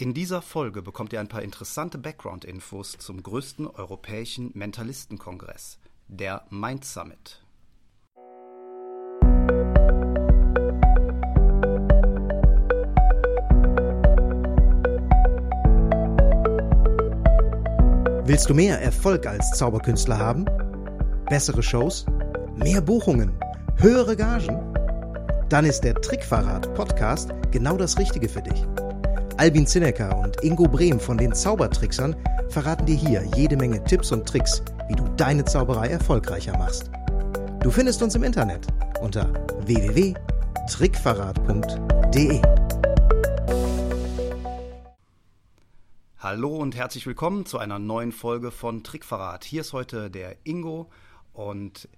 In dieser Folge bekommt ihr ein paar interessante Background-Infos zum größten europäischen Mentalistenkongress, der Mind Summit. Willst du mehr Erfolg als Zauberkünstler haben? Bessere Shows? Mehr Buchungen? Höhere Gagen? Dann ist der Trickverrat Podcast genau das Richtige für dich. Albin Zinecker und Ingo Brehm von den Zaubertricksern verraten dir hier jede Menge Tipps und Tricks, wie du deine Zauberei erfolgreicher machst. Du findest uns im Internet unter www.trickverrat.de. Hallo und herzlich willkommen zu einer neuen Folge von Trickverrat. Hier ist heute der Ingo und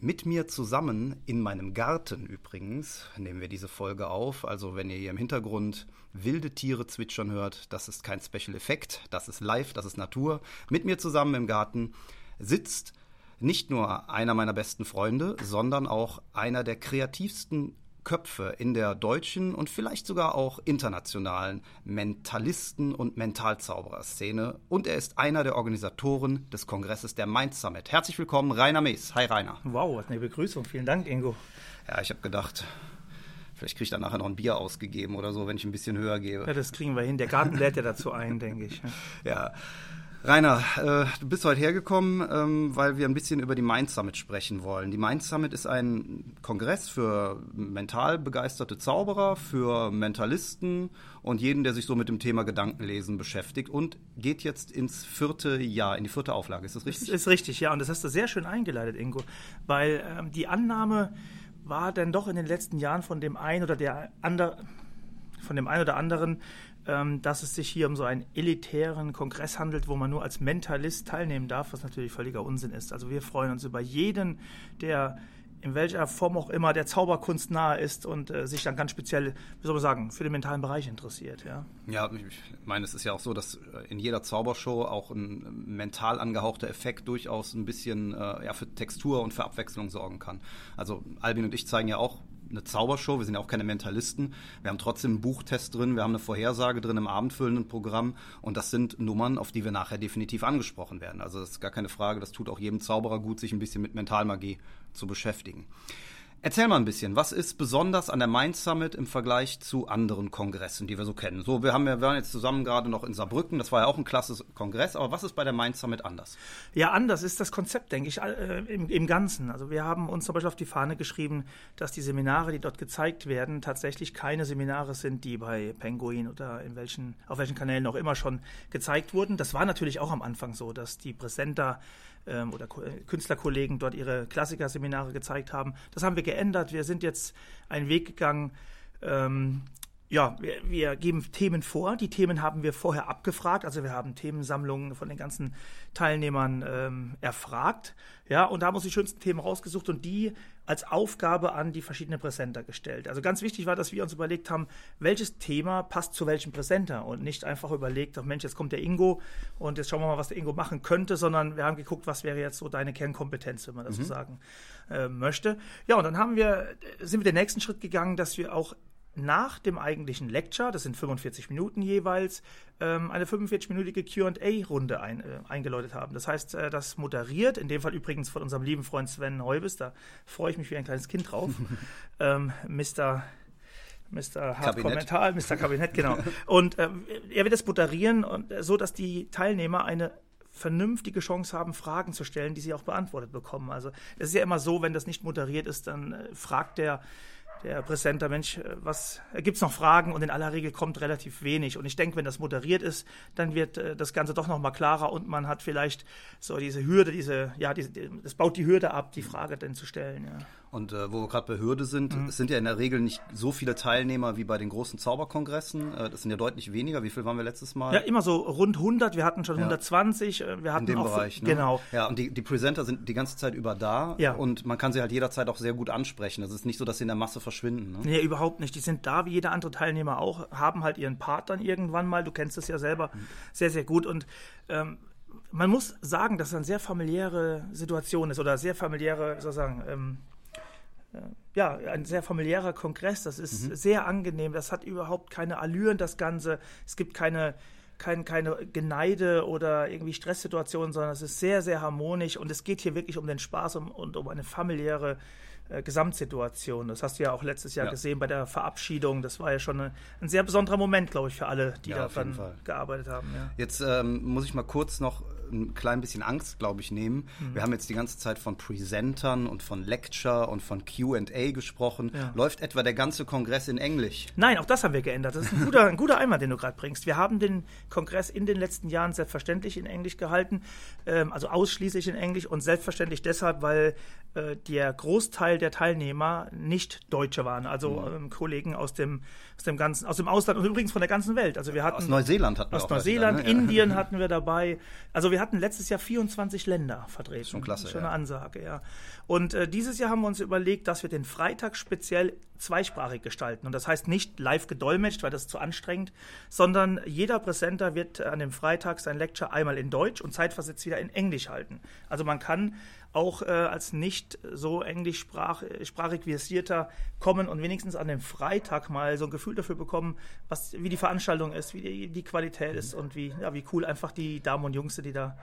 mit mir zusammen in meinem Garten übrigens nehmen wir diese Folge auf. Also wenn ihr hier im Hintergrund wilde Tiere zwitschern hört, das ist kein Special Effekt, das ist live, das ist Natur. Mit mir zusammen im Garten sitzt nicht nur einer meiner besten Freunde, sondern auch einer der kreativsten Köpfe in der deutschen und vielleicht sogar auch internationalen Mentalisten- und Mentalzauberer-Szene. Und er ist einer der Organisatoren des Kongresses der Mind Summit. Herzlich willkommen, Rainer Mees. Hi, Rainer. Wow, was eine Begrüßung. Vielen Dank, Ingo. Ja, ich habe gedacht, Vielleicht kriege ich dann nachher noch ein Bier ausgegeben oder so, wenn ich ein bisschen höher gebe. Ja, das kriegen wir hin. Der Garten lädt ja dazu ein, denke ich. Ja. Rainer, äh, du bist heute hergekommen, ähm, weil wir ein bisschen über die Mind Summit sprechen wollen. Die Mind Summit ist ein Kongress für mental begeisterte Zauberer, für Mentalisten und jeden, der sich so mit dem Thema Gedankenlesen beschäftigt und geht jetzt ins vierte Jahr, in die vierte Auflage. Ist das richtig? Das ist richtig, ja. Und das hast du sehr schön eingeleitet, Ingo. Weil ähm, die Annahme war dann doch in den letzten Jahren von dem einen oder der andere, von dem einen oder anderen, ähm, dass es sich hier um so einen elitären Kongress handelt, wo man nur als Mentalist teilnehmen darf, was natürlich völliger Unsinn ist. Also wir freuen uns über jeden, der in welcher Form auch immer der Zauberkunst nahe ist und äh, sich dann ganz speziell, wie soll man sagen, für den mentalen Bereich interessiert. Ja, ja ich meine, es ist ja auch so, dass äh, in jeder Zaubershow auch ein mental angehauchter Effekt durchaus ein bisschen äh, ja, für Textur und für Abwechslung sorgen kann. Also Albin und ich zeigen ja auch eine Zaubershow, wir sind ja auch keine Mentalisten. Wir haben trotzdem einen Buchtest drin, wir haben eine Vorhersage drin im abendfüllenden Programm und das sind Nummern, auf die wir nachher definitiv angesprochen werden. Also das ist gar keine Frage, das tut auch jedem Zauberer gut, sich ein bisschen mit Mentalmagie zu beschäftigen. Erzähl mal ein bisschen, was ist besonders an der Mind Summit im Vergleich zu anderen Kongressen, die wir so kennen? So, wir, haben, wir waren jetzt zusammen gerade noch in Saarbrücken, das war ja auch ein klasse Kongress, aber was ist bei der Mind Summit anders? Ja, anders ist das Konzept, denke ich, äh, im, im Ganzen. Also wir haben uns zum Beispiel auf die Fahne geschrieben, dass die Seminare, die dort gezeigt werden, tatsächlich keine Seminare sind, die bei Penguin oder in welchen, auf welchen Kanälen auch immer schon gezeigt wurden. Das war natürlich auch am Anfang so, dass die Präsenter ähm, oder äh, Künstlerkollegen dort ihre Klassikerseminare gezeigt haben. Das haben wir geändert. Wir sind jetzt einen Weg gegangen, ähm, ja, wir, wir, geben Themen vor. Die Themen haben wir vorher abgefragt. Also wir haben Themensammlungen von den ganzen Teilnehmern ähm, erfragt. Ja, und da haben wir uns die schönsten Themen rausgesucht und die als Aufgabe an die verschiedenen Präsenter gestellt. Also ganz wichtig war, dass wir uns überlegt haben, welches Thema passt zu welchem Präsenter und nicht einfach überlegt, ach Mensch, jetzt kommt der Ingo und jetzt schauen wir mal, was der Ingo machen könnte, sondern wir haben geguckt, was wäre jetzt so deine Kernkompetenz, wenn man das mhm. so sagen äh, möchte. Ja, und dann haben wir, sind wir den nächsten Schritt gegangen, dass wir auch nach dem eigentlichen Lecture, das sind 45 Minuten jeweils, ähm, eine 45-minütige QA-Runde ein, äh, eingeläutet haben. Das heißt, äh, das moderiert, in dem Fall übrigens von unserem lieben Freund Sven Heubes, da freue ich mich wie ein kleines Kind drauf, ähm, Mr. Mr. Hardcore Mental, Mr. Kabinett, genau. Und äh, er wird es moderieren, und, äh, so dass die Teilnehmer eine vernünftige Chance haben, Fragen zu stellen, die sie auch beantwortet bekommen. Also es ist ja immer so, wenn das nicht moderiert ist, dann äh, fragt der der Präsenter, Mensch, äh, was gibt es noch Fragen? Und in aller Regel kommt relativ wenig. Und ich denke, wenn das moderiert ist, dann wird äh, das Ganze doch noch mal klarer und man hat vielleicht so diese Hürde, diese, ja, diese, das baut die Hürde ab, die Frage dann zu stellen. Ja. Und äh, wo wir gerade bei Hürde sind, mhm. es sind ja in der Regel nicht so viele Teilnehmer wie bei den großen Zauberkongressen. Äh, das sind ja deutlich weniger. Wie viel waren wir letztes Mal? Ja, immer so rund 100. Wir hatten schon ja. 120. Äh, wir hatten in dem auch Bereich. Ne? Genau. Ja, und die, die Presenter sind die ganze Zeit über da. Ja. Und man kann sie halt jederzeit auch sehr gut ansprechen. Das ist nicht so, dass sie in der Masse verschwinden. Ne? Nee, überhaupt nicht. Die sind da, wie jeder andere Teilnehmer auch, haben halt ihren Part dann irgendwann mal. Du kennst es ja selber mhm. sehr, sehr gut. Und ähm, man muss sagen, dass es eine sehr familiäre Situation ist oder sehr familiäre, sozusagen, ähm, ja, ein sehr familiärer Kongress. Das ist mhm. sehr angenehm. Das hat überhaupt keine Allüren, das Ganze. Es gibt keine, kein, keine Geneide oder irgendwie Stresssituationen, sondern es ist sehr, sehr harmonisch und es geht hier wirklich um den Spaß und, und um eine familiäre äh, Gesamtsituation. Das hast du ja auch letztes Jahr ja. gesehen bei der Verabschiedung. Das war ja schon eine, ein sehr besonderer Moment, glaube ich, für alle, die ja, da dann gearbeitet haben. Ja. Jetzt ähm, muss ich mal kurz noch ein klein bisschen Angst, glaube ich, nehmen. Mhm. Wir haben jetzt die ganze Zeit von Presentern und von Lecture und von QA gesprochen. Ja. Läuft etwa der ganze Kongress in Englisch? Nein, auch das haben wir geändert. Das ist ein guter, ein guter Einwand, den du gerade bringst. Wir haben den Kongress in den letzten Jahren selbstverständlich in Englisch gehalten, ähm, also ausschließlich in Englisch und selbstverständlich deshalb, weil äh, der Großteil der Teilnehmer nicht Deutsche waren, also mhm. ähm, Kollegen aus dem, aus dem ganzen, aus dem Ausland und übrigens von der ganzen Welt. Also wir hatten aus Neuseeland hatten wir aus Neuseeland, ne? Indien hatten wir dabei. Also wir hatten letztes Jahr 24 Länder vertreten. Schon klasse, schon eine Ansage, ja. Und äh, dieses Jahr haben wir uns überlegt, dass wir den Freitag speziell zweisprachig gestalten. Und das heißt nicht live gedolmetscht, weil das ist zu anstrengend, sondern jeder Präsenter wird an dem Freitag sein Lecture einmal in Deutsch und zeitversetzt wieder in Englisch halten. Also man kann auch äh, als nicht so englischsprachig versierter kommen und wenigstens an dem Freitag mal so ein Gefühl dafür bekommen, was, wie die Veranstaltung ist, wie die, die Qualität ist und wie, ja, wie cool einfach die Damen und Jungs, die da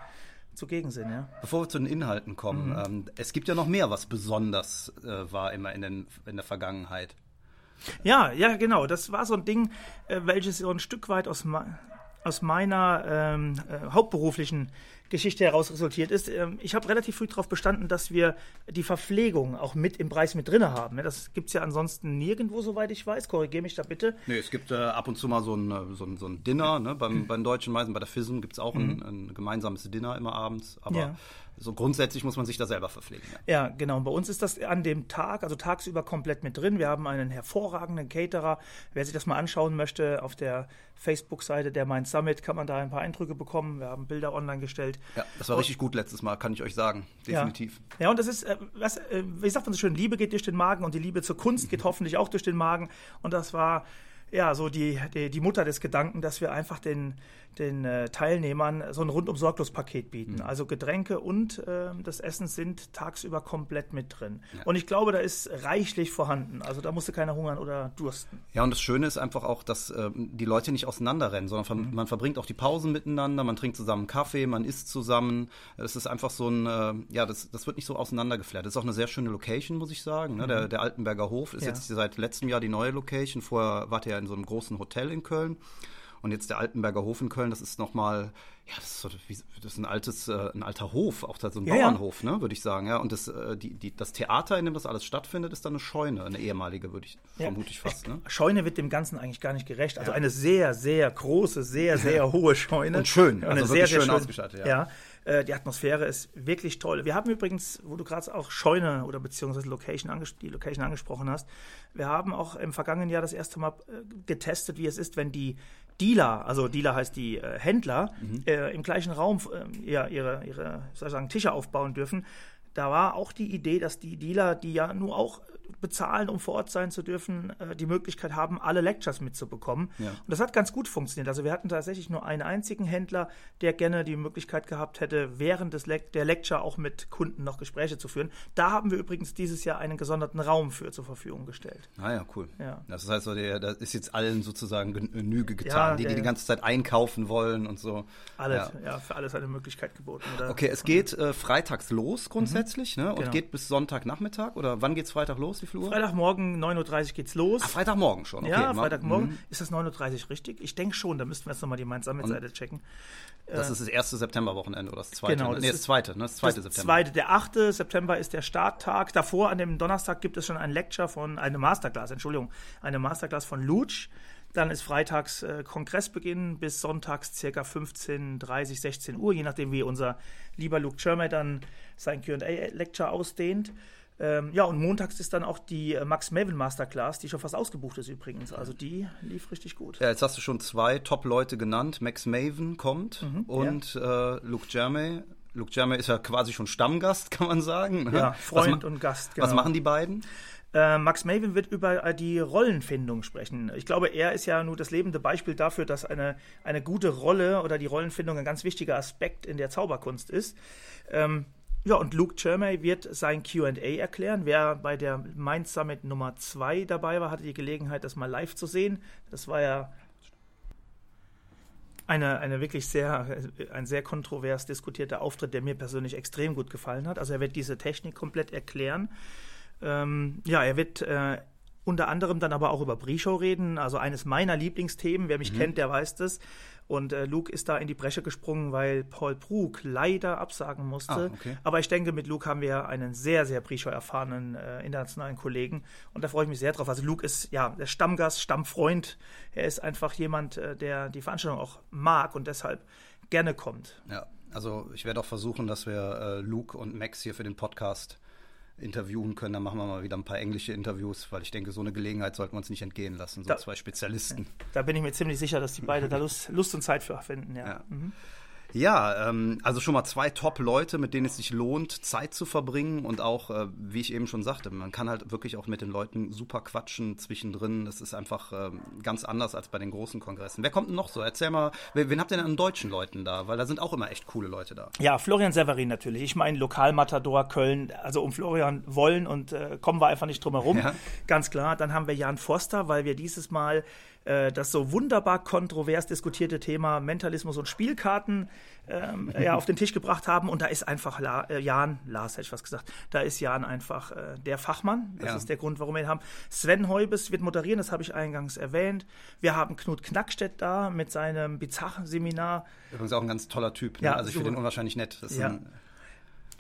zugegen sind. Ja. Bevor wir zu den Inhalten kommen, mhm. ähm, es gibt ja noch mehr, was besonders äh, war immer in, den, in der Vergangenheit. Ja, ja, genau. Das war so ein Ding, äh, welches so ein Stück weit aus, aus meiner ähm, äh, hauptberuflichen Geschichte heraus resultiert ist. Ähm, ich habe relativ früh darauf bestanden, dass wir die Verpflegung auch mit im Preis mit drin haben. Das gibt es ja ansonsten nirgendwo, soweit ich weiß. Korrigiere mich da bitte. Nee, es gibt äh, ab und zu mal so ein, äh, so ein, so ein Dinner. Ne? Beim, mhm. Bei den Deutschen Meisen, bei der FISM gibt es auch mhm. ein, ein, gemeinsames Dinner immer abends. Aber ja so grundsätzlich muss man sich da selber verpflegen. Ja. ja, genau. Und bei uns ist das an dem Tag, also tagsüber komplett mit drin. Wir haben einen hervorragenden Caterer. Wer sich das mal anschauen möchte, auf der Facebook-Seite der Mind Summit kann man da ein paar Eindrücke bekommen. Wir haben Bilder online gestellt. Ja, das war und, richtig gut letztes Mal, kann ich euch sagen. Definitiv. Ja, ja und das ist, äh, was, äh, wie sagt man so schön, Liebe geht durch den Magen und die Liebe zur Kunst geht hoffentlich auch durch den Magen. Und das war ja so die, die, die Mutter des Gedanken, dass wir einfach den den äh, Teilnehmern so ein rundum sorglos Paket bieten. Mhm. Also Getränke und äh, das Essen sind tagsüber komplett mit drin. Ja. Und ich glaube, da ist reichlich vorhanden. Also da musste keiner hungern oder dursten. Ja, und das Schöne ist einfach auch, dass äh, die Leute nicht auseinanderrennen, sondern ver mhm. man verbringt auch die Pausen miteinander, man trinkt zusammen Kaffee, man isst zusammen. Es ist einfach so ein, äh, ja, das, das wird nicht so auseinandergeflärt. Das ist auch eine sehr schöne Location, muss ich sagen. Ne? Mhm. Der, der Altenberger Hof ist ja. jetzt seit letztem Jahr die neue Location. Vorher wart ihr ja in so einem großen Hotel in Köln. Und jetzt der Altenberger Hof in Köln, das ist nochmal, ja, das ist, so, das ist ein altes, äh, ein alter Hof, auch so ein ja, Bauernhof, ja. ne, würde ich sagen. Ja. Und das, äh, die, die, das Theater, in dem das alles stattfindet, ist dann eine Scheune, eine ehemalige, würde ich, ja. vermute ich fast. Ne? Scheune wird dem Ganzen eigentlich gar nicht gerecht. Also eine sehr, sehr große, sehr, sehr hohe Scheune. Und schön, also eine sehr, sehr schön ausgestattet, ja. Äh, die Atmosphäre ist wirklich toll. Wir haben übrigens, wo du gerade auch Scheune oder beziehungsweise Location die Location angesprochen hast, wir haben auch im vergangenen Jahr das erste Mal äh, getestet, wie es ist, wenn die Dealer, also Dealer heißt die äh, Händler, mhm. äh, im gleichen Raum äh, ja, ihre, ihre soll ich sagen, Tische aufbauen dürfen. Da war auch die Idee, dass die Dealer, die ja nur auch bezahlen, um vor Ort sein zu dürfen, äh, die Möglichkeit haben, alle Lectures mitzubekommen. Ja. Und das hat ganz gut funktioniert. Also wir hatten tatsächlich nur einen einzigen Händler, der gerne die Möglichkeit gehabt hätte, während des Le der Lecture auch mit Kunden noch Gespräche zu führen. Da haben wir übrigens dieses Jahr einen gesonderten Raum für zur Verfügung gestellt. Ah ja, cool. Ja. Das heißt, da ist jetzt allen sozusagen Genüge getan, ja, die, die die ganze Zeit einkaufen wollen und so. Alles, ja, ja für alles eine Möglichkeit geboten. Oder? Okay, es geht äh, freitags los grundsätzlich mhm. ne? und genau. geht bis Sonntagnachmittag oder wann geht es Freitag los? Wie viel Uhr? Freitagmorgen 9.30 Uhr geht's los. Ach, Freitagmorgen schon, okay. Ja, Freitagmorgen. Mhm. Ist das 9.30 Uhr richtig? Ich denke schon, da müssten wir jetzt nochmal die Mainz-Summit-Seite checken. Das äh, ist das erste Septemberwochenende oder das zweite? Genau, das nee, das zweite, ne? Das zweite das September. Zweite, der 8. September ist der Starttag. Davor, an dem Donnerstag, gibt es schon ein Lecture von, eine Masterclass, Entschuldigung, eine Masterclass von Lutsch. Dann ist freitags äh, Kongressbeginn bis sonntags circa 15.30, 16 Uhr, je nachdem, wie unser lieber Luke Chermay dann sein QA-Lecture ausdehnt. Ähm, ja, und montags ist dann auch die äh, Max Maven Masterclass, die schon fast ausgebucht ist übrigens. Also die lief richtig gut. Ja, jetzt hast du schon zwei Top-Leute genannt. Max Maven kommt mhm, und ja. äh, Luke Jermay. Luke Jermay ist ja quasi schon Stammgast, kann man sagen. Ne? Ja, Freund und Gast. Genau. Was machen die beiden? Äh, Max Maven wird über äh, die Rollenfindung sprechen. Ich glaube, er ist ja nur das lebende Beispiel dafür, dass eine, eine gute Rolle oder die Rollenfindung ein ganz wichtiger Aspekt in der Zauberkunst ist. Ähm, Ja, und Luke Chermay wird sein QA erklären. Wer bei der Mind Summit Nummer 2 dabei war, hatte die Gelegenheit, das mal live zu sehen. Das war ja eine, eine wirklich sehr, ein sehr kontrovers diskutierter Auftritt, der mir persönlich extrem gut gefallen hat. Also er wird diese Technik komplett erklären. Ähm, ja, er wird äh, unter anderem dann aber auch über Pre-Show reden, also eines meiner Lieblingsthemen. Wer mich mhm. kennt, der weiß das. Und äh, Luke ist da in die Bresche gesprungen, weil Paul Brug leider absagen musste. Ah, okay. Aber ich denke, mit Luke haben wir einen sehr, sehr Pre-Show erfahrenen äh, internationalen Kollegen. Und da freue ich mich sehr drauf. Also Luke ist ja der Stammgast, Stammfreund. Er ist einfach jemand, äh, der die Veranstaltung auch mag und deshalb gerne kommt. Ja, also ich werde auch versuchen, dass wir äh, Luke und Max hier für den Podcast interviewen können. Dann machen wir mal wieder ein paar englische Interviews, weil ich denke, so eine Gelegenheit sollten wir uns nicht entgehen lassen. So da, zwei Spezialisten. Da bin ich mir ziemlich sicher, dass die beide da Lust, Lust und Zeit für finden. Ja. ja. Mhm. Ja, ähm, also schon mal zwei Top-Leute, mit denen es sich lohnt, Zeit zu verbringen und auch, äh, wie ich eben schon sagte, man kann halt wirklich auch mit den Leuten super quatschen zwischendrin. Das ist einfach äh, ganz anders als bei den großen Kongressen. Wer kommt denn noch so? Erzähl mal, wen habt ihr denn an deutschen Leuten da? Weil da sind auch immer echt coole Leute da. Ja, Florian Severin natürlich. Ich meine, Lokalmatador Köln. Also um Florian wollen und äh, kommen wir einfach nicht drum herum. Ja. Ganz klar. Dann haben wir Jan Forster, weil wir dieses Mal äh, das so wunderbar kontrovers diskutierte Thema Mentalismus und Spielkarten ähm, ja, auf den Tisch gebracht haben. Und da ist einfach La äh, Jan, Lars hätte ich was gesagt, da ist Jan einfach äh, der Fachmann. Das ja. ist der Grund, warum wir ihn haben. Sven Heubes wird moderieren, das habe ich eingangs erwähnt. Wir haben Knut Knackstedt da mit seinem Bizarre-Seminar. Übrigens auch ein ganz toller Typ. Ne? Ja, also ich finde ihn unwahrscheinlich nett. Das ist ja. ein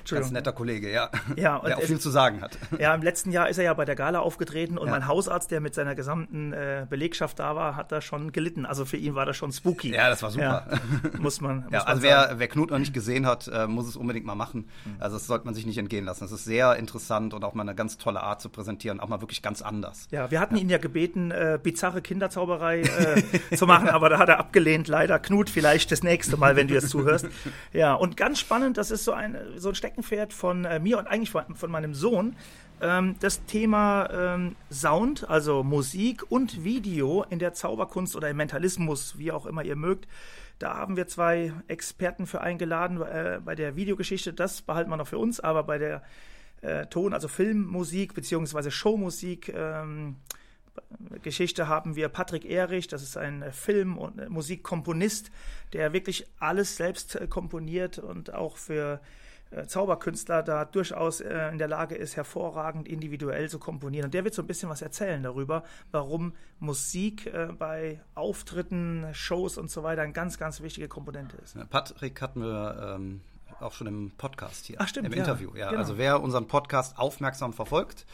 Ganz netter Kollege, ja. ja der auch viel zu sagen hat. Ja, im letzten Jahr ist er ja bei der Gala aufgetreten und ja. mein Hausarzt, der mit seiner gesamten äh, Belegschaft da war, hat da schon gelitten. Also für ihn war das schon spooky. Ja, das war super. Ja, muss man. Muss ja, also wer, wer Knut noch nicht gesehen hat, äh, muss es unbedingt mal machen. Mhm. Also das sollte man sich nicht entgehen lassen. Das ist sehr interessant und auch mal eine ganz tolle Art zu präsentieren, auch mal wirklich ganz anders. Ja, wir hatten ihn ja gebeten, äh, bizarre Kinderzauberei äh, zu machen, aber da hat er abgelehnt, leider. Knut, vielleicht das nächste Mal, wenn du jetzt zuhörst. Ja, und ganz spannend, das ist so ein, so ein Steckenpferd von äh, mir und eigentlich von, von meinem Sohn ähm, das Thema ähm, Sound, also Musik und Video in der Zauberkunst oder im Mentalismus, wie auch immer ihr mögt. Da haben wir zwei Experten für eingeladen äh, bei der Videogeschichte. Das behalten wir noch für uns, aber bei der äh, Ton, also Filmmusik beziehungsweise Showmusik, ähm, Geschichte haben wir Patrick Erich, das ist ein Film- und Musikkomponist, der wirklich alles selbst äh, komponiert und auch für äh, Zauberkünstler da durchaus äh, in der Lage ist, hervorragend individuell zu komponieren. Und der wird so ein bisschen was erzählen darüber, warum Musik äh, bei Auftritten, Shows und so weiter eine ganz, ganz wichtige Komponente ist. Patrick hatten wir ähm, auch schon im Podcast hier. Ach, stimmt. Im ja, Interview, ja. Genau. Also wer unseren Podcast aufmerksam verfolgt,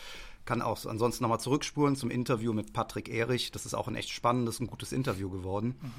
kann auch ansonsten nochmal zurückspulen zum Interview mit Patrick Erich. Das ist auch ein echt spannendes und gutes Interview geworden. Mhm.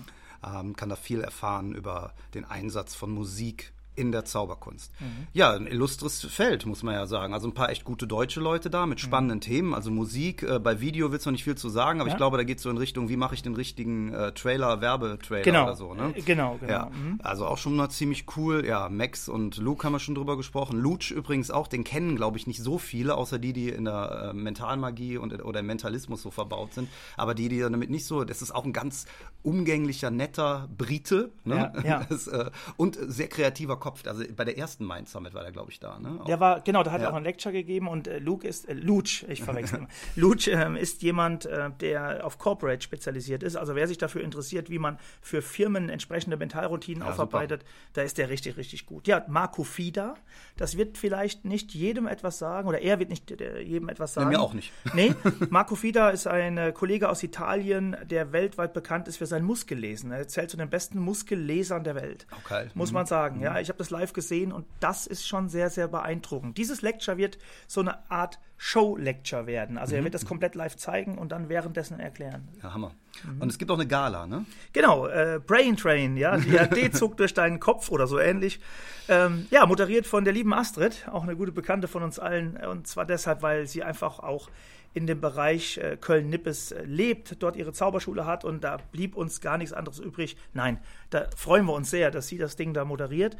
Ähm, kann da viel erfahren über den Einsatz von Musik in der Zauberkunst. Mhm. Ja, ein illustres Feld, muss man ja sagen. Also ein paar echt gute deutsche Leute da mit mhm. spannenden mhm. Themen. Also Musik, äh, bei Video wird es noch nicht viel zu sagen, aber ja. ich glaube, da geht es so in Richtung, wie mache ich den richtigen äh, Trailer, Werbetrailer genau. oder so. Ne? Äh, genau, genau. Ja. Mhm. Also auch schon mal ziemlich cool. Ja, Max und Luke haben wir schon drüber gesprochen. Luch übrigens auch, den kennen, glaube ich, nicht so viele, außer die, die in der äh, Mentalmagie und, oder im Mentalismus so verbaut sind. Aber die, die damit nicht so, das ist auch ein ganz umgänglicher, netter Brite. Ne? Ja, ja. Das, äh, und sehr kreativer Kopf. Also bei der ersten Mind Summit war der, glaube ich, da. Ne? Der war, genau, da hat ja. er auch ein Lecture gegeben und äh, Luke ist, äh, Luch, ich verwechsel Luch äh, ist jemand, äh, der auf Corporate spezialisiert ist. Also wer sich dafür interessiert, wie man für Firmen entsprechende Mentalroutinen ja, aufarbeitet, super. da ist der richtig, richtig gut. Ja, Marco Fida, das wird vielleicht nicht jedem etwas sagen oder er wird nicht äh, jedem etwas sagen. Nee, mir auch nicht. Nee, Marco Fida ist ein äh, Kollege aus Italien, der weltweit bekannt ist für sein Muskellesen. Er zählt zu den besten Muskellesern der Welt. Okay. Muss mhm. man sagen. Ja, ich habe das live gesehen und das ist schon sehr, sehr beeindruckend. Dieses Lecture wird so eine Art Show-Lecture werden. Also mhm. er wird das komplett live zeigen und dann währenddessen erklären. Ja, Hammer. Mhm. Und es gibt auch eine Gala, ne? Genau, äh, Brain Train, ja, die D-Zug durch deinen Kopf oder so ähnlich. Ähm, ja, moderiert von der lieben Astrid, auch eine gute Bekannte von uns allen. Und zwar deshalb, weil sie einfach auch in dem Bereich äh, Köln-Nippes äh, lebt, dort ihre Zauberschule hat und da blieb uns gar nichts anderes übrig. Nein, da freuen wir uns sehr, dass sie das Ding da moderiert.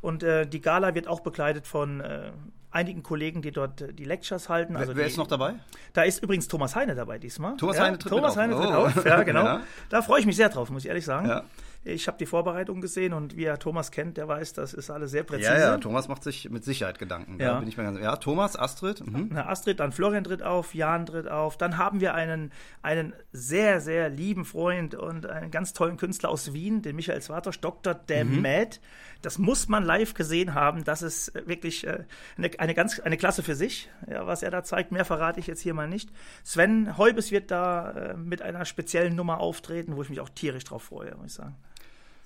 Und äh, die Gala wird auch begleitet von äh, einigen Kollegen, die dort äh, die Lectures halten. Also wer, wer die, ist noch dabei? Da ist übrigens Thomas Heine dabei diesmal. Thomas ja, Heine tritt Thomas auf. Heine tritt oh. auf, ja, genau. Ja. Da freue ich mich sehr drauf, muss ich ehrlich sagen. Ja. Ich habe die Vorbereitung gesehen und wie er Thomas kennt, der weiß, das ist alles sehr präzise. Ja, ja, Thomas macht sich mit Sicherheit Gedanken. Ja. Da bin ich mir ganz, ja, Thomas, Astrid. Mhm. Na, Astrid, dann Florian tritt auf, Jan tritt auf. Dann haben wir einen, einen sehr, sehr lieben Freund und einen ganz tollen Künstler aus Wien, den Michael Swartosch, Dr. Demet. Das muss man live gesehen haben. Das ist äh, wirklich äh, eine, eine ganz eine Klasse für sich, ja, was er da zeigt. Mehr verrate ich jetzt hier mal nicht. Sven Heubes wird da äh, mit einer speziellen Nummer auftreten, wo ich mich auch tierisch drauf freue, muss ich sagen.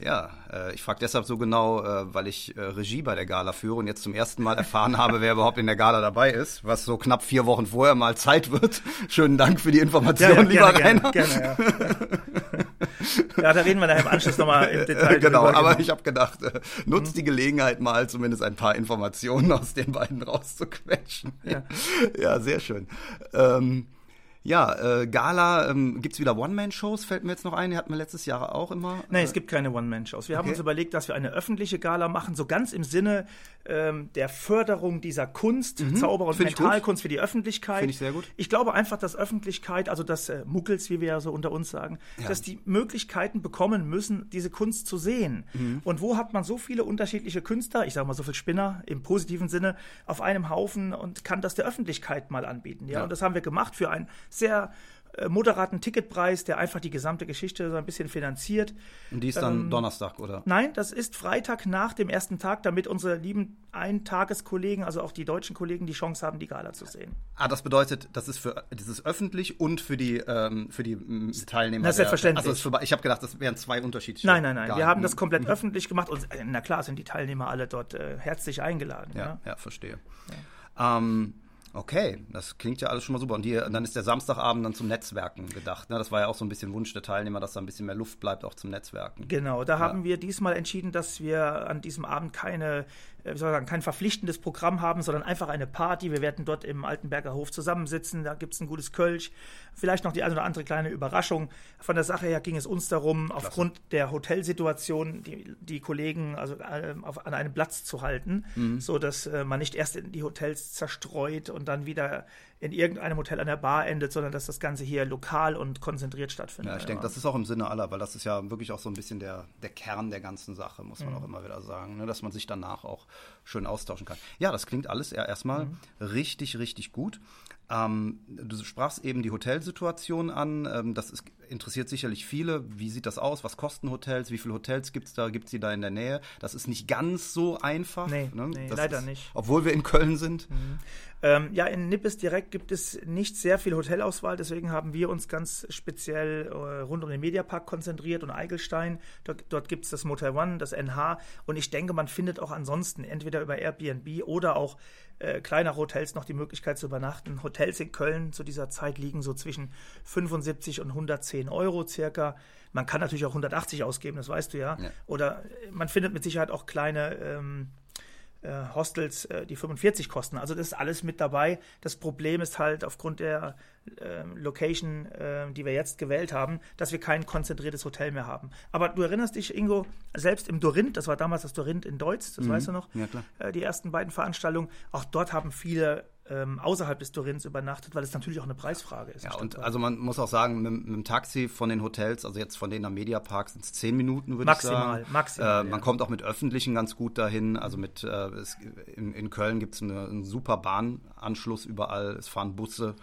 Ja, äh, ich frage deshalb so genau, äh, weil ich äh, Regie bei der Gala führe und jetzt zum ersten Mal erfahren habe, wer überhaupt in der Gala dabei ist, was so knapp vier Wochen vorher mal Zeit wird. Schönen Dank für die Information, Ja, ja, lieber gerne, Rainer. gerne, gerne, ja. ja, da reden wir nachher im Anschluss nochmal im Detail genau, drüber. aber ich habe gedacht, äh, nutzt die Gelegenheit mal, zumindest ein paar Informationen aus den beiden rauszuquetschen. Ja. ja sehr schön. Ähm, ja, äh, Gala, ähm, gibt's wieder One-Man-Shows, fällt mir jetzt noch ein. Die hatten wir letztes Jahr auch immer. Nein, es gibt keine One-Man-Shows. Wir haben Okay. uns überlegt, dass wir eine öffentliche Gala machen, so ganz im Sinne ähm, der Förderung dieser Kunst, Zauber- und Mhm. Ich gut. Mentalkunst für die Öffentlichkeit. Finde ich sehr gut. Ich glaube einfach, dass Öffentlichkeit, also das äh, Muckels, wie wir ja so unter uns sagen, dass die Möglichkeiten bekommen müssen, diese Kunst zu sehen. Mhm. Und wo hat man so viele unterschiedliche Künstler, ich sage mal so viel Spinner im positiven Sinne, auf einem Haufen und kann das der Öffentlichkeit mal anbieten. Ja, Ja. und das haben wir gemacht für einen sehr moderaten Ticketpreis, der einfach die gesamte Geschichte so ein bisschen finanziert. Und die ist dann Ähm, Donnerstag, oder? Nein, das ist Freitag nach dem ersten Tag, damit unsere lieben Eintageskollegen, also auch die deutschen Kollegen, die Chance haben, die Gala zu sehen. Ah, das bedeutet, das ist für das ist öffentlich und für die ähm, für die mm, Teilnehmer. Na, selbstverständlich. Der, also ist für, ich habe gedacht, das wären zwei unterschiedliche. Nein, nein, nein. Wir Galen. haben das komplett öffentlich gemacht und äh, na klar sind die Teilnehmer alle dort äh, herzlich eingeladen. Ja, Ja. ja, verstehe. Ähm, okay, das klingt ja alles schon mal super. Und die, dann ist der Samstagabend dann zum Netzwerken gedacht. Ne? Das war ja auch so ein bisschen Wunsch der Teilnehmer, dass da ein bisschen mehr Luft bleibt, auch zum Netzwerken. Genau, da haben wir diesmal entschieden, dass wir an diesem Abend keine, wie soll ich sagen, kein verpflichtendes Programm haben, sondern einfach eine Party. Wir werden dort im Altenberger Hof zusammensitzen, da gibt es ein gutes Kölsch, vielleicht noch die eine oder andere kleine Überraschung. Von der Sache her ging es uns darum, aufgrund der Hotelsituation die, die Kollegen also äh, auf, an einem Platz zu halten, Mhm. so dass äh, man nicht erst in die Hotels zerstreut und dann wieder in irgendeinem Hotel an der Bar endet, sondern dass das Ganze hier lokal und konzentriert stattfindet. Ja, ich denke, das ist auch im Sinne aller, weil das ist ja wirklich auch so ein bisschen der, der Kern der ganzen Sache, muss Mhm. man auch immer wieder sagen, ne? dass man sich danach auch schön austauschen kann. Ja, das klingt alles erstmal Mhm. richtig, richtig gut. Ähm, du sprachst eben die Hotelsituation an. Ähm, das ist, interessiert sicherlich viele. Wie sieht das aus? Was kosten Hotels? Wie viele Hotels gibt es da? Gibt es die da in der Nähe? Das ist nicht ganz so einfach. Nee, ne? nee, leider ist, nicht. Obwohl wir in Köln sind. Ähm, ja, in Nippes direkt gibt es nicht sehr viel Hotelauswahl, deswegen haben wir uns ganz speziell äh, rund um den Mediapark konzentriert und Eigelstein. Dort, dort gibt es das Motel One, das NH und ich denke, man findet auch ansonsten entweder über Airbnb oder auch äh, kleinere Hotels noch die Möglichkeit zu übernachten. Hotels in Köln zu dieser Zeit liegen so zwischen 75 und 110 Euro circa. Man kann natürlich auch 180 ausgeben, das weißt du ja. Ja. Oder man findet mit Sicherheit auch kleine ähm, äh, Hostels, äh, die 45 kosten. Also das ist alles mit dabei. Das Problem ist halt aufgrund der äh, Location, äh, die wir jetzt gewählt haben, dass wir kein konzentriertes Hotel mehr haben. Aber du erinnerst dich, Ingo, selbst im Dorint, das war damals das Dorint in Deutsch, das weißt du noch, Ja, klar. äh, die ersten beiden Veranstaltungen, auch dort haben viele ähm, außerhalb des Dorints übernachtet, weil es natürlich auch eine Preisfrage ist. Ja, und also man muss auch sagen, mit, mit dem Taxi von den Hotels, also jetzt von denen am Mediapark, sind es zehn Minuten, würde ich Maximal, sagen. maximal, Äh, man ja. kommt auch mit Öffentlichen ganz gut dahin. Also mit äh, es, in, in Köln gibt es eine, einen super Bahnanschluss überall. Es fahren Busse.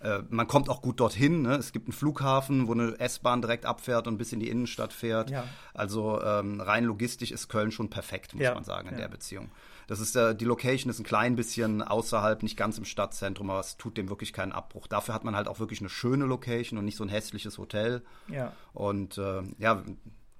Äh, man kommt auch gut dorthin. Ne? Es gibt einen Flughafen, wo eine S-Bahn direkt abfährt und bis in die Innenstadt fährt. Ja. Also ähm, rein logistisch ist Köln schon perfekt, muss Ja, man sagen, in ja. der Beziehung. Das ist äh, die Location ist ein klein bisschen außerhalb, nicht ganz im Stadtzentrum, aber es tut dem wirklich keinen Abbruch. Dafür hat man halt auch wirklich eine schöne Location und nicht so ein hässliches Hotel. ja. Und äh, ja,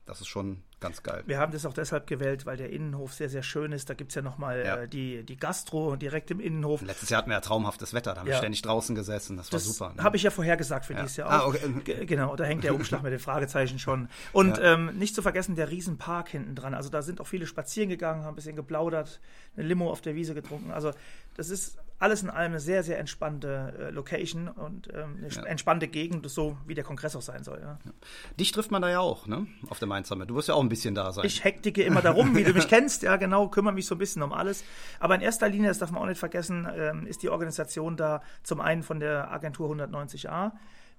das ist schon ganz geil. Wir haben das auch deshalb gewählt, weil der Innenhof sehr, sehr schön ist. Da gibt es ja nochmal Ja. äh, die, die Gastro direkt im Innenhof. Letztes Jahr hatten wir ja traumhaftes Wetter, da haben wir Ja. ständig draußen gesessen. Das war Das super. ne? habe ich ja vorhergesagt für dieses Jahr Ah, auch. okay. Ge- Genau, da hängt der Umschlag mit den Fragezeichen schon. Und Ja. ähm, nicht zu vergessen, der Riesenpark hinten dran. Also da sind auch viele spazieren gegangen, haben ein bisschen geplaudert, eine Limo auf der Wiese getrunken. Also das ist alles in allem eine sehr, sehr entspannte äh, Location und ähm, eine ja. entspannte Gegend, so wie der Kongress auch sein soll. Ja. Ja. Dich trifft man da ja auch, ne? Auf der Mainz Summit. Du wirst ja auch ein bisschen da sein. Ich hektike immer darum, wie du mich kennst. Ja, genau, kümmere mich so ein bisschen um alles. Aber in erster Linie, das darf man auch nicht vergessen, ähm, ist die Organisation da zum einen von der Agentur 190a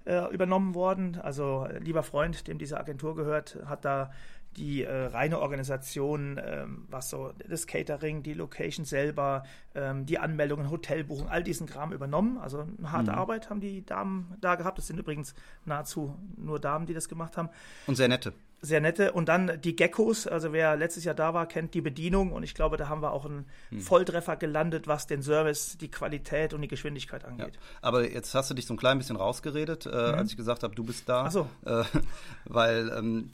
äh, übernommen worden. Also lieber Freund, dem diese Agentur gehört, hat da die äh, reine Organisation, ähm, was so das Catering, die Location selber, ähm, die Anmeldungen, Hotelbuchung, all diesen Kram übernommen. Also eine harte mhm. Arbeit haben die Damen da gehabt. Das sind übrigens nahezu nur Damen, die das gemacht haben. Und sehr nette. Sehr nette. Und dann die Geckos. Also wer letztes Jahr da war, kennt die Bedienung. Und ich glaube, da haben wir auch einen mhm. Volltreffer gelandet, was den Service, die Qualität und die Geschwindigkeit angeht. Ja. Aber jetzt hast du dich so ein klein bisschen rausgeredet, äh, mhm. als ich gesagt habe, du bist da. Ach so. Äh, weil ähm,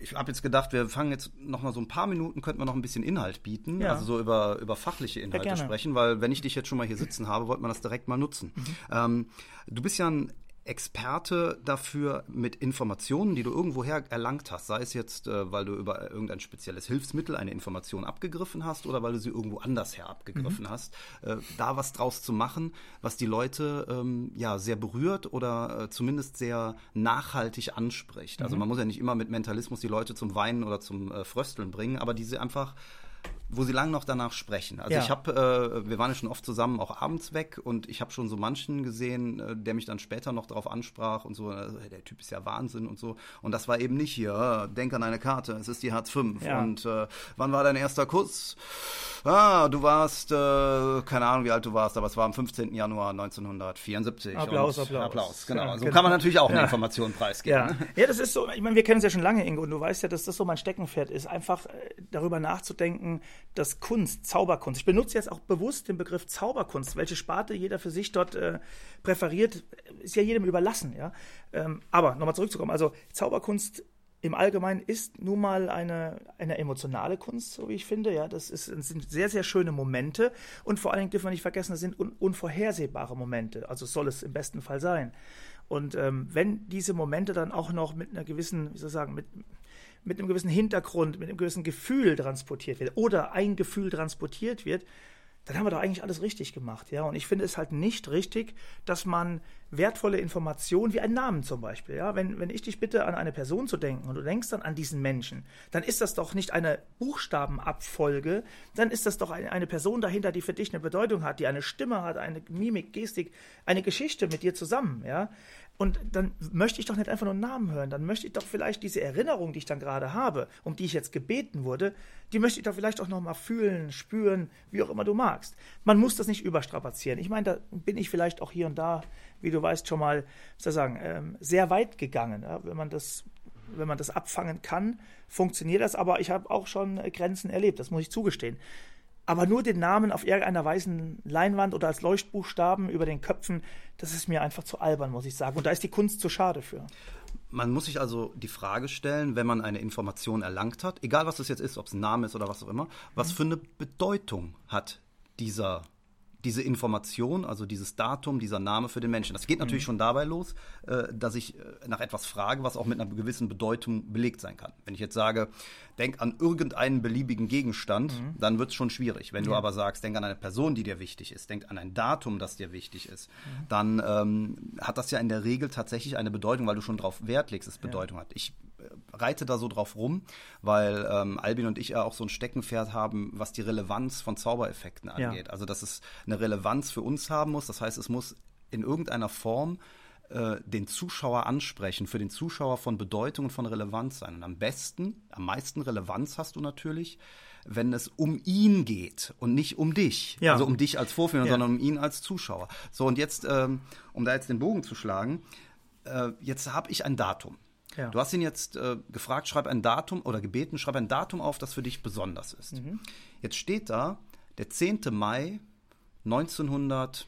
ich habe jetzt gedacht, wir fangen jetzt noch mal so ein paar Minuten, könnten wir noch ein bisschen Inhalt bieten, ja. also so über, über fachliche Inhalte sprechen, weil wenn ich dich jetzt schon mal hier sitzen habe, wollte man das direkt mal nutzen. Mhm. Ähm, du bist ja ein Experte dafür mit Informationen, die du irgendwoher erlangt hast, sei es jetzt, äh, weil du über irgendein spezielles Hilfsmittel eine Information abgegriffen hast oder weil du sie irgendwo anders her abgegriffen mhm. hast, äh, da was draus zu machen, was die Leute ähm, ja sehr berührt oder äh, zumindest sehr nachhaltig anspricht. Also mhm. Man muss ja nicht immer mit Mentalismus die Leute zum Weinen oder zum Frösteln bringen, aber diese einfach wo sie lang noch danach sprechen. Also ja. ich habe, äh, wir waren ja schon oft zusammen, auch abends weg und ich habe schon so manchen gesehen, äh, der mich dann später noch darauf ansprach und so, äh, der Typ ist ja Wahnsinn und so. Und das war eben nicht hier, äh, denk an eine Karte, es ist die Hartz V. Ja. Und äh, wann war dein erster Kuss? Ah, du warst, äh, keine Ahnung, wie alt du warst, aber es war am 15. Januar 1974. Applaus, Applaus. Applaus, genau. Ja, so genau. kann man natürlich auch eine Information preisgeben. Ja. Ne? ja, das ist so, ich meine, wir kennen uns ja schon lange, Ingo, und du weißt ja, dass das so mein Steckenpferd ist, einfach darüber nachzudenken, dass Kunst, Zauberkunst, ich benutze jetzt auch bewusst den Begriff Zauberkunst, welche Sparte jeder für sich dort äh, präferiert, ist ja jedem überlassen. Ja? Ähm, aber nochmal zurückzukommen, also Zauberkunst im Allgemeinen ist nun mal eine, eine emotionale Kunst, so wie ich finde. Ja, das, ist, das sind sehr, sehr schöne Momente und vor allen Dingen dürfen wir nicht vergessen, das sind un unvorhersehbare Momente. Also soll es im besten Fall sein. Und ähm, wenn diese Momente dann auch noch mit einer gewissen, wie soll ich sagen, mit, mit einem gewissen Hintergrund, mit einem gewissen Gefühl transportiert wird oder ein Gefühl transportiert wird, dann haben wir doch eigentlich alles richtig gemacht, ja. Und ich finde es halt nicht richtig, dass man wertvolle Informationen, wie einen Namen zum Beispiel, ja. Wenn, wenn ich dich bitte, an eine Person zu denken und du denkst dann an diesen Menschen, dann ist das doch nicht eine Buchstabenabfolge, dann ist das doch eine, eine Person dahinter, die für dich eine Bedeutung hat, die eine Stimme hat, eine Mimik, Gestik, eine Geschichte mit dir zusammen, ja. Und dann möchte ich doch nicht einfach nur einen Namen hören, dann möchte ich doch vielleicht diese Erinnerung, die ich dann gerade habe, um die ich jetzt gebeten wurde, die möchte ich doch vielleicht auch nochmal fühlen, spüren, wie auch immer du magst. Man muss das nicht überstrapazieren. Ich meine, da bin ich vielleicht auch hier und da, wie du weißt, schon mal, soll sagen, ähm, sehr weit gegangen. Wenn man das wenn man das abfangen kann, funktioniert das, aber ich habe auch schon Grenzen erlebt, das muss ich zugestehen. Aber nur den Namen auf irgendeiner weißen Leinwand oder als Leuchtbuchstaben über den Köpfen, das ist mir einfach zu albern, muss ich sagen. Und da ist die Kunst zu schade für. Man muss sich also die Frage stellen, wenn man eine Information erlangt hat, egal was es jetzt ist, ob es ein Name ist oder was auch immer, was mhm. für eine Bedeutung hat dieser diese Information, also dieses Datum, dieser Name für den Menschen. Das geht natürlich mhm. schon dabei los, äh, dass ich äh, nach etwas frage, was auch mit einer gewissen Bedeutung belegt sein kann. Wenn ich jetzt sage, denk an irgendeinen beliebigen Gegenstand, mhm. dann wird es schon schwierig. Wenn ja. du aber sagst, denk an eine Person, die dir wichtig ist, denk an ein Datum, das dir wichtig ist, mhm. dann ähm, hat das ja in der Regel tatsächlich eine Bedeutung, weil du schon darauf Wert legst, dass es Bedeutung ja. hat. Ich reite da so drauf rum, weil ähm, Albin und ich ja auch so ein Steckenpferd haben, was die Relevanz von Zaubereffekten angeht. Ja. Also, dass es eine Relevanz für uns haben muss. Das heißt, es muss in irgendeiner Form äh, den Zuschauer ansprechen, für den Zuschauer von Bedeutung und von Relevanz sein. Und am besten, am meisten Relevanz hast du natürlich, wenn es um ihn geht und nicht um dich. Ja. Also um dich als Vorführer, ja. sondern um ihn als Zuschauer. So, und jetzt, ähm, um da jetzt den Bogen zu schlagen, äh, jetzt habe ich ein Datum. Ja. Du hast ihn jetzt äh, gefragt, schreib ein Datum oder gebeten, schreib ein Datum auf, das für dich besonders ist. Mhm. Jetzt steht da der 10. Mai 1900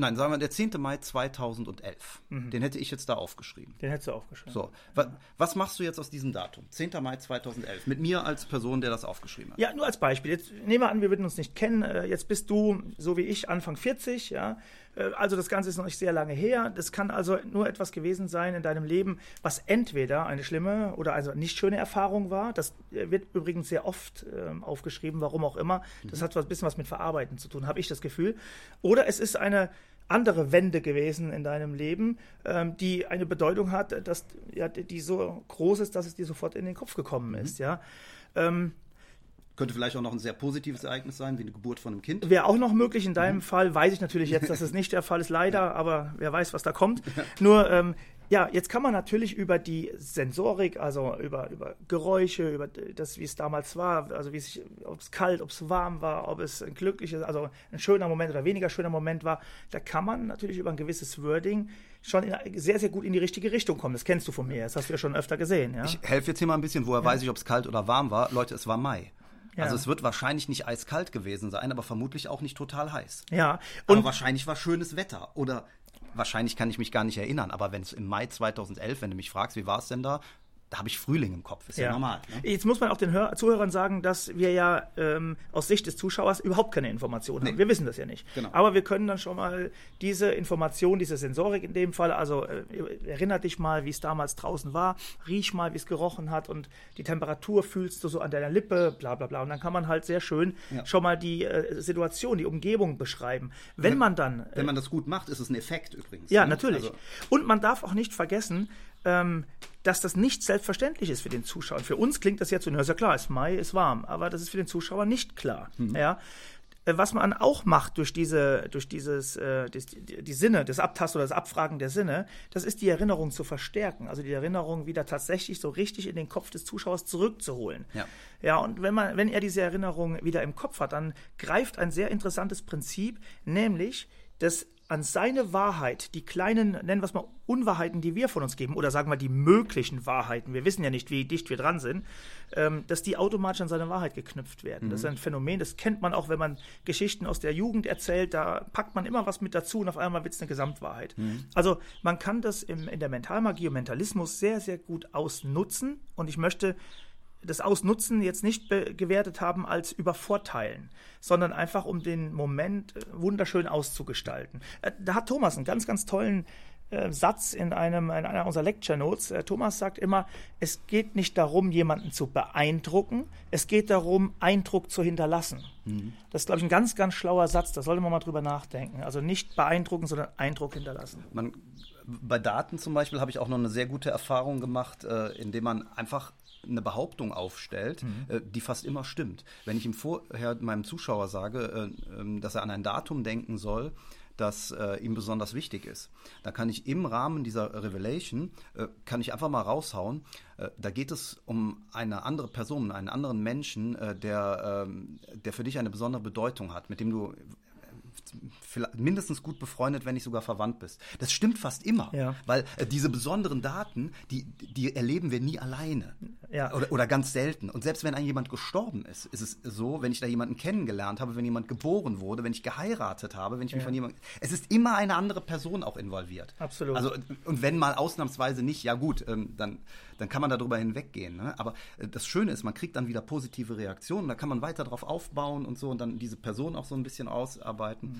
Nein, sagen wir der 10. Mai 2011. Mhm. Den hätte ich jetzt da aufgeschrieben. Den hättest du aufgeschrieben. So, wa was machst du jetzt aus diesem Datum? 10. Mai 2011. Mit mir als Person, der das aufgeschrieben hat. Ja, nur als Beispiel. Jetzt nehmen wir an, wir würden uns nicht kennen. Äh, jetzt bist du, so wie ich, Anfang 40, ja. Äh, also das Ganze ist noch nicht sehr lange her. Das kann also nur etwas gewesen sein in deinem Leben, was entweder eine schlimme oder also nicht schöne Erfahrung war. Das äh, wird übrigens sehr oft äh, aufgeschrieben, warum auch immer. Das mhm. hat ein bisschen was mit Verarbeiten zu tun, habe ich das Gefühl. Oder es ist eine andere Wende gewesen in deinem Leben, ähm, die eine Bedeutung hat, dass ja, die so groß ist, dass es dir sofort in den Kopf gekommen ist. Mhm. Ja. Ähm, könnte vielleicht auch noch ein sehr positives Ereignis sein, wie eine Geburt von einem Kind. Wäre auch noch möglich. In deinem mhm. Fall weiß ich natürlich jetzt, dass es nicht der Fall ist, leider, aber wer weiß, was da kommt. Nur, ähm, ja, jetzt kann man natürlich über die Sensorik, also über, über Geräusche, über das, wie es damals war, also wie es, ob es kalt, ob es warm war, ob es ein glückliches, also ein schöner Moment oder weniger schöner Moment war, da kann man natürlich über ein gewisses Wording schon in, sehr, sehr gut in die richtige Richtung kommen. Das kennst du von mir, das hast du ja schon öfter gesehen. Ja? Ich helfe jetzt hier mal ein bisschen, woher ja. weiß ich, ob es kalt oder warm war. Leute, es war Mai. Ja. Also es wird wahrscheinlich nicht eiskalt gewesen sein, aber vermutlich auch nicht total heiß. Ja. Und aber wahrscheinlich war schönes Wetter. Oder wahrscheinlich kann ich mich gar nicht erinnern, aber wenn es im Mai 2011, wenn du mich fragst, wie war es denn da, da habe ich Frühling im Kopf. Ist ja, ja normal. Ne? Jetzt muss man auch den Hör Zuhörern sagen, dass wir ja ähm, aus Sicht des Zuschauers überhaupt keine Informationen nee. haben. Wir wissen das ja nicht. Genau. Aber wir können dann schon mal diese Information, diese Sensorik in dem Fall, also äh, erinner dich mal, wie es damals draußen war, riech mal, wie es gerochen hat und die Temperatur fühlst du so an deiner Lippe, bla bla bla. Und dann kann man halt sehr schön ja. schon mal die äh, Situation, die Umgebung beschreiben. Wenn, wenn man dann. Äh, wenn man das gut macht, ist es ein Effekt übrigens. Ja, ne? natürlich. Also, und man darf auch nicht vergessen, ähm, dass das nicht selbstverständlich ist für den Zuschauer. Für uns klingt das jetzt so, na, ist ja klar, es ist Mai, ist warm, aber das ist für den Zuschauer nicht klar. Mhm. Ja? Äh, was man auch macht durch diese, durch dieses, äh, die, die, Sinne, das Abtasten oder das Abfragen der Sinne, das ist die Erinnerung zu verstärken, also die Erinnerung wieder tatsächlich so richtig in den Kopf des Zuschauers zurückzuholen. Ja, ja und wenn man, wenn er diese Erinnerung wieder im Kopf hat, dann greift ein sehr interessantes Prinzip, nämlich das an seine Wahrheit, die kleinen, nennen wir es mal, Unwahrheiten, die wir von uns geben, oder sagen wir die möglichen Wahrheiten, wir wissen ja nicht, wie dicht wir dran sind, ähm, dass die automatisch an seine Wahrheit geknüpft werden. Mhm. Das ist ein Phänomen, das kennt man auch, wenn man Geschichten aus der Jugend erzählt, da packt man immer was mit dazu und auf einmal wird es eine Gesamtwahrheit. Mhm. Also man kann das im, in der Mentalmagie und Mentalismus sehr, sehr gut ausnutzen und ich möchte das Ausnutzen jetzt nicht gewertet haben als Übervorteilen, sondern einfach um den Moment äh, wunderschön auszugestalten. Äh, da hat Thomas einen ganz, ganz tollen äh, Satz in, einem, in einer unserer Lecture Notes. Thomas sagt immer, es geht nicht darum, jemanden zu beeindrucken, es geht darum, Eindruck zu hinterlassen. Mhm. Das ist, glaube ich, ein ganz, ganz schlauer Satz, da sollte man mal drüber nachdenken. Also nicht beeindrucken, sondern Eindruck hinterlassen. Man, bei Daten zum Beispiel habe ich auch noch eine sehr gute Erfahrung gemacht, indem man einfach eine Behauptung aufstellt, mhm. äh, die fast immer stimmt. Wenn ich ihm vorher meinem Zuschauer sage, äh, äh, dass er an ein Datum denken soll, das äh, ihm besonders wichtig ist. Da kann ich im Rahmen dieser Revelation, äh, kann ich einfach mal raushauen, äh, da geht es um eine andere Person, einen anderen Menschen, äh, der, ähm, der für dich eine besondere Bedeutung hat, mit dem du mindestens gut befreundet, wenn nicht sogar verwandt bist. Das stimmt fast immer, ja. weil äh, diese besonderen Daten, die, die erleben wir nie alleine ja. oder, oder ganz selten. Und selbst wenn ein jemand gestorben ist, ist es so, wenn ich da jemanden kennengelernt habe, wenn jemand geboren wurde, wenn ich geheiratet habe, wenn ich mich ja. von jemandem, es ist immer eine andere Person auch involviert. Absolut. Also und wenn mal ausnahmsweise nicht, ja gut, ähm, dann dann kann man darüber hinweggehen. Ne? Aber äh, das Schöne ist, man kriegt dann wieder positive Reaktionen, da kann man weiter drauf aufbauen und so und dann diese Person auch so ein bisschen ausarbeiten. Mhm.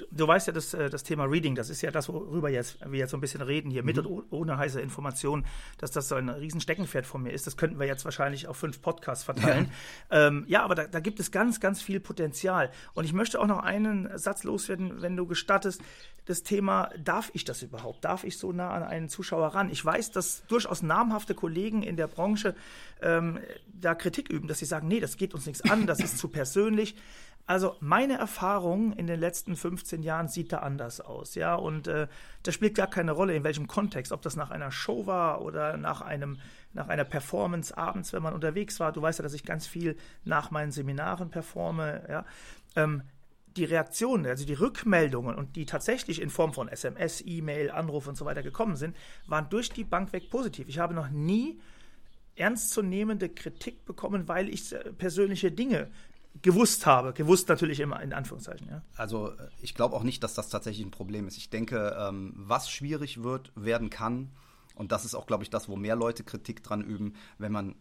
Du, du, weißt ja, das, äh, das Thema Reading, das ist ja das, worüber jetzt, wir jetzt so ein bisschen reden, hier mhm. mit und ohne heiße Informationen, dass das so ein riesen Steckenpferd von mir ist. Das könnten wir jetzt wahrscheinlich auf fünf Podcasts verteilen. Ja, ähm, ja aber da, da, gibt es ganz, ganz viel Potenzial. Und ich möchte auch noch einen Satz loswerden, wenn du gestattest. Das Thema, darf ich das überhaupt? Darf ich so nah an einen Zuschauer ran? Ich weiß, dass durchaus namhafte Kollegen in der Branche ähm, da Kritik üben, dass sie sagen, nee, das geht uns nichts an, das ist zu persönlich. Also meine Erfahrung in den letzten 15 Jahren sieht da anders aus, ja. Und äh, das spielt gar keine Rolle, in welchem Kontext, ob das nach einer Show war oder nach einem nach einer Performance abends, wenn man unterwegs war. Du weißt ja, dass ich ganz viel nach meinen Seminaren performe, ja. Ähm, die Reaktionen, also die Rückmeldungen und die tatsächlich in Form von SMS, E-Mail, Anruf und so weiter gekommen sind, waren durch die Bank weg positiv. Ich habe noch nie ernstzunehmende Kritik bekommen, weil ich äh, persönliche Dinge gewusst habe. Gewusst natürlich immer in Anführungszeichen. Ja. Also äh, ich glaube auch nicht, dass das tatsächlich ein Problem ist. Ich denke, ähm, was schwierig wird, werden kann, und das ist auch, glaube ich, das, wo mehr Leute Kritik dran üben, wenn man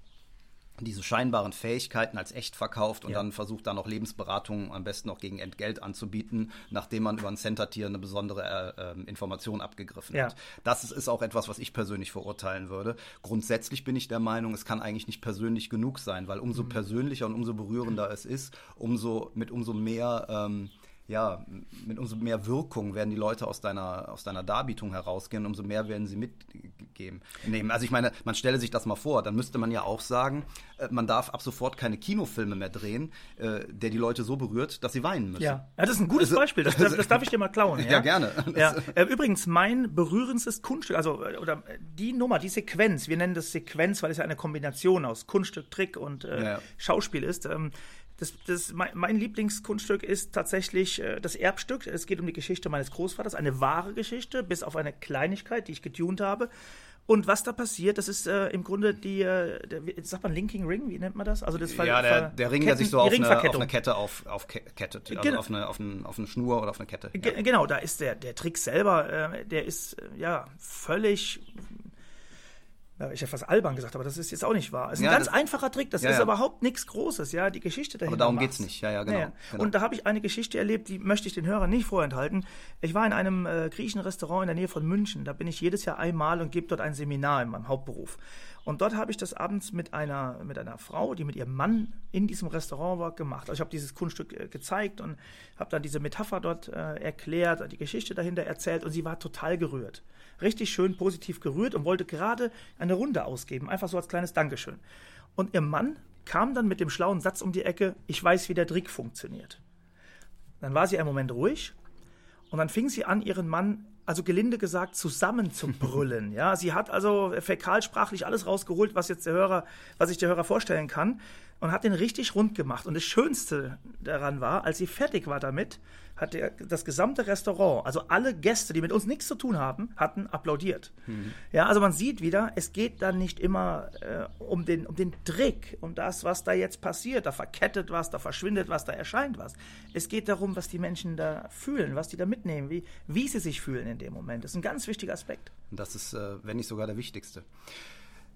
diese scheinbaren Fähigkeiten als echt verkauft und ja. dann versucht da noch Lebensberatungen am besten noch gegen Entgelt anzubieten, nachdem man über ein Center-Tier eine besondere äh, ähm, Information abgegriffen ja. hat. Das ist, ist, auch etwas, was ich persönlich verurteilen würde. Grundsätzlich bin ich der Meinung, es kann eigentlich nicht persönlich genug sein, weil umso mhm. persönlicher und umso berührender es ist, umso mit umso mehr ähm, ja, mit umso mehr Wirkung werden die Leute aus deiner, aus deiner Darbietung herausgehen, umso mehr werden sie mitgeben. Nehmen. Also ich meine, man stelle sich das mal vor, dann müsste man ja auch sagen, äh, man darf ab sofort keine Kinofilme mehr drehen, äh, der die Leute so berührt, dass sie weinen müssen. Ja, ja das ist ein gutes also, Beispiel, das, das, das darf ich dir mal klauen. Ja, ja gerne. Ja. Äh, übrigens, mein berührendstes Kunststück, also oder die Nummer, die Sequenz, wir nennen das Sequenz, weil es ja eine Kombination aus Kunststück, Trick und äh. Schauspiel ist. Ähm, das, das, mein Lieblingskunststück ist tatsächlich äh, das Erbstück. Es geht um die Geschichte meines Großvaters, eine wahre Geschichte, bis auf eine Kleinigkeit, die ich getunt habe. Und was da passiert, das ist äh, im Grunde die, äh, der, sagt man Linking Ring, wie nennt man das? Also das ja, der, der Ring, Ketten, der sich so auf eine, auf eine, Kette auf, aufkettet, also genau. auf, eine, auf, eine, auf eine Schnur oder auf eine Kette. Ja. Genau, da ist der, der Trick selber, äh, der ist äh, ja völlig ich habe fast albern gesagt, aber das ist jetzt auch nicht wahr. Es ist ja, ein ganz einfacher Trick, das ja, ist überhaupt nichts Großes, ja, die Geschichte dahinter. Aber darum geht es nicht, ja, ja, genau, genau. Und da habe ich eine Geschichte erlebt, die möchte ich den Hörern nicht vorenthalten. Ich war in einem äh, griechischen Restaurant in der Nähe von München, da bin ich jedes Jahr einmal und gebe dort ein Seminar in meinem Hauptberuf. Und dort habe ich das abends mit einer, mit einer Frau, die mit ihrem Mann in diesem Restaurant war, gemacht. Also ich habe dieses Kunststück äh, gezeigt und habe dann diese Metapher dort äh, erklärt, die Geschichte dahinter erzählt und sie war total gerührt richtig schön positiv gerührt und wollte gerade eine Runde ausgeben, einfach so als kleines Dankeschön. Und ihr Mann kam dann mit dem schlauen Satz um die Ecke, ich weiß, wie der Trick funktioniert. Dann war sie einen Moment ruhig und dann fing sie an, ihren Mann, also gelinde gesagt, zusammenzubrüllen. ja, sie hat also fäkalsprachlich alles rausgeholt, was jetzt der Hörer, was sich der Hörer vorstellen kann und hat den richtig rund gemacht. Und das Schönste daran war, als sie fertig war damit, hat der, das gesamte Restaurant, also alle Gäste, die mit uns nichts zu tun haben, hatten applaudiert. Mhm. Ja, also man sieht wieder, es geht dann nicht immer äh, um, den, um den Trick, um das, was da jetzt passiert. Da verkettet was, da verschwindet was, da erscheint was. Es geht darum, was die Menschen da fühlen, was die da mitnehmen, wie, wie sie sich fühlen in dem Moment. Das ist ein ganz wichtiger Aspekt. Das ist, äh, wenn nicht sogar der wichtigste.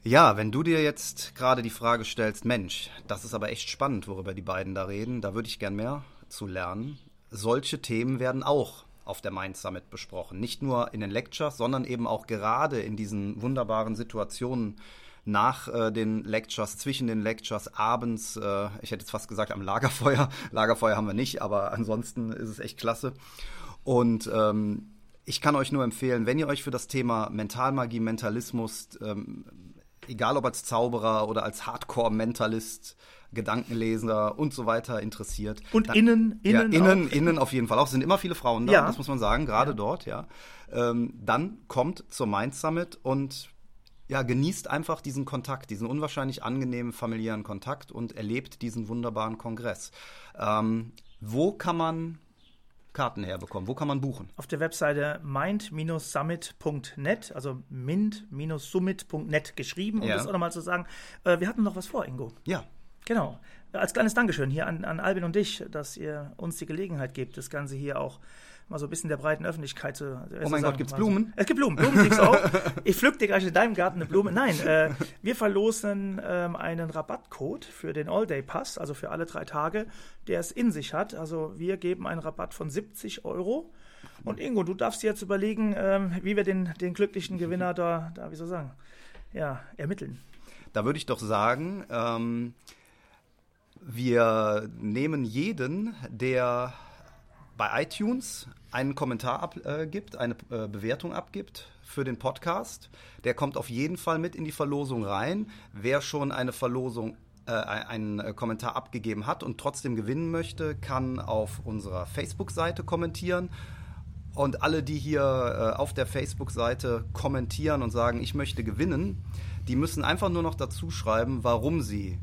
Ja, wenn du dir jetzt gerade die Frage stellst, Mensch, das ist aber echt spannend, worüber die beiden da reden, da würde ich gern mehr zu lernen solche Themen werden auch auf der Mind Summit besprochen. Nicht nur in den Lectures, sondern eben auch gerade in diesen wunderbaren Situationen nach äh, den Lectures, zwischen den Lectures, abends, äh, ich hätte jetzt fast gesagt am Lagerfeuer. Lagerfeuer haben wir nicht, aber ansonsten ist es echt klasse. Und ähm, ich kann euch nur empfehlen, wenn ihr euch für das Thema Mentalmagie, Mentalismus, ähm, egal ob als Zauberer oder als Hardcore-Mentalist, Gedankenleser und so weiter interessiert. Und dann, innen, innen. Ja, innen, auch. innen auf jeden Fall auch. Es sind immer viele Frauen da, ja. das muss man sagen, gerade ja. dort, ja. Ähm, dann kommt zur Mind Summit und ja, genießt einfach diesen Kontakt, diesen unwahrscheinlich angenehmen familiären Kontakt und erlebt diesen wunderbaren Kongress. Ähm, wo kann man Karten herbekommen? Wo kann man buchen? Auf der Webseite mind-summit.net, also mind-summit.net geschrieben, um ja. das auch nochmal zu sagen. Äh, wir hatten noch was vor, Ingo. Ja. Genau. Als kleines Dankeschön hier an, an Albin und dich, dass ihr uns die Gelegenheit gebt, das Ganze hier auch mal so ein bisschen der breiten Öffentlichkeit zu. Oh mein Gott, gibt's Blumen? Es gibt Blumen, Blumen kriegst du auch. Ich pflück dir gleich in deinem Garten eine Blume. Nein, äh, wir verlosen ähm, einen Rabattcode für den All-Day-Pass, also für alle drei Tage, der es in sich hat. Also wir geben einen Rabatt von 70 Euro. Und Ingo, du darfst dir jetzt überlegen, ähm, wie wir den, den glücklichen Gewinner da, da, wie soll ich sagen, ja, ermitteln. Da würde ich doch sagen, ähm, wir nehmen jeden, der bei iTunes einen Kommentar abgibt, äh, eine äh, Bewertung abgibt für den Podcast. Der kommt auf jeden Fall mit in die Verlosung rein. Wer schon eine Verlosung äh, einen äh, Kommentar abgegeben hat und trotzdem gewinnen möchte, kann auf unserer Facebook-Seite kommentieren. Und alle, die hier äh, auf der Facebook-Seite kommentieren und sagen, ich möchte gewinnen, die müssen einfach nur noch dazu schreiben, warum sie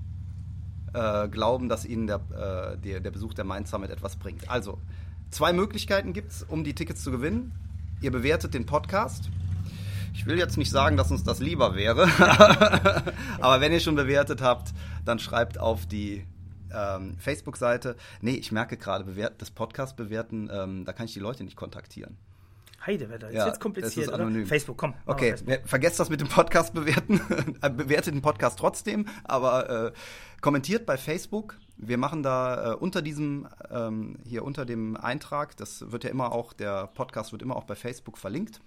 äh, glauben, dass ihnen der, der, der, Besuch der Mind Summit etwas bringt. Also, zwei Möglichkeiten gibt es, um die Tickets zu gewinnen. Ihr bewertet den Podcast. Ich will jetzt nicht sagen, dass uns das lieber wäre, aber wenn ihr schon bewertet habt, dann schreibt auf die ähm, Facebook-Seite. Nee, ich merke gerade, das Podcast bewerten, ähm, da kann ich die Leute nicht kontaktieren. Heidewetter, jetzt Ja, wird's kompliziert, ist anonym. Facebook, komm. Okay, Facebook. vergesst das mit dem Podcast bewerten. Äh, Bewertet den Podcast trotzdem, aber äh, kommentiert bei Facebook. Wir machen da äh, unter diesem, ähm, hier unter dem Eintrag, das wird ja immer auch, der Podcast wird immer auch bei Facebook verlinkt.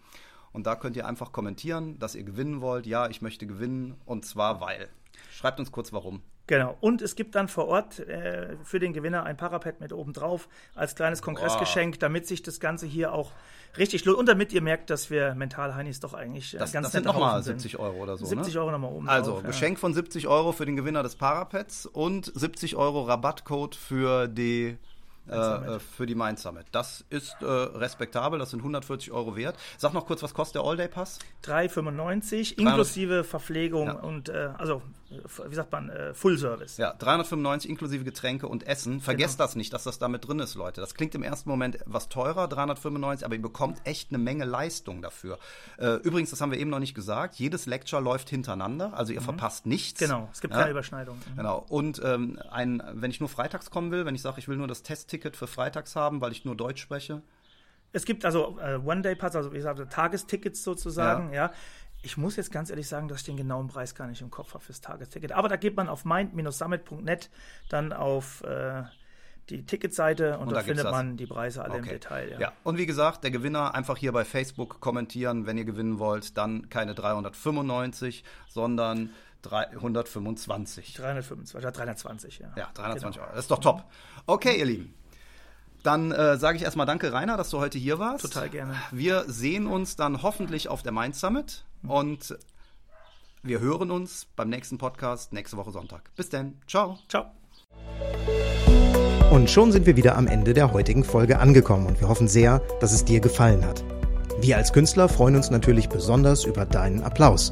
Und da könnt ihr einfach kommentieren, dass ihr gewinnen wollt. Ja, ich möchte gewinnen und zwar weil. Schreibt uns kurz warum. Genau. Und es gibt dann vor Ort äh, für den Gewinner ein Parapet mit oben drauf als kleines Kongressgeschenk, damit sich das Ganze hier auch richtig lohnt und damit ihr merkt, dass wir Mental-Heinis doch eigentlich äh, Das, ganz das sind nochmal Haufen sind. 70 Euro oder so. 70 ne? Euro nochmal oben Also, drauf. ja. Geschenk von 70 Euro für den Gewinner des Parapads und 70 Euro Rabattcode für die, äh, äh, für die Mind Summit. Das ist äh, respektabel, das sind 140 Euro wert. Sag noch kurz, was kostet der All-Day-Pass? 3,95 inklusive Verpflegung Ja. und äh, also wie sagt man äh, Full Service. Ja, 395 inklusive Getränke und Essen. Vergesst das nicht, dass das da mit drin ist, Leute. Das klingt im ersten Moment was teurer, 395, aber ihr bekommt echt eine Menge Leistung dafür. Äh, übrigens, das haben wir eben noch nicht gesagt, jedes Lecture läuft hintereinander, also ihr verpasst nichts. Mhm. Genau, es gibt Ja. keine Überschneidung. Mhm. Genau. Und ähm, ein, wenn ich nur freitags kommen will, wenn ich sage, ich will nur das Testticket für freitags haben, weil ich nur Deutsch spreche. Es gibt also äh, One-Day-Pass, also wie gesagt, Tagestickets sozusagen, ja. Ich muss jetzt ganz ehrlich sagen, dass ich den genauen Preis gar nicht im Kopf habe fürs Tagesticket. Aber da geht man auf mind-summit.net dann auf äh, die Ticketseite und, Und da, findet man die Preise alle im Okay. Detail. Ja. Ja. Und wie gesagt, der Gewinner einfach hier bei Facebook kommentieren, wenn ihr gewinnen wollt, dann keine 395, sondern 325. 325, ja, 320, ja. Ja, 320 Genau. Euro. Das ist doch top. Okay, ihr Lieben. Dann äh, sage ich erstmal danke, Rainer, dass du heute hier warst. Total gerne. Wir sehen uns dann hoffentlich auf der Mind Summit und wir hören uns beim nächsten Podcast nächste Woche Sonntag. Bis dann. Ciao. Ciao. Und schon sind wir wieder am Ende der heutigen Folge angekommen und wir hoffen sehr, dass es dir gefallen hat. Wir als Künstler freuen uns natürlich besonders über deinen Applaus.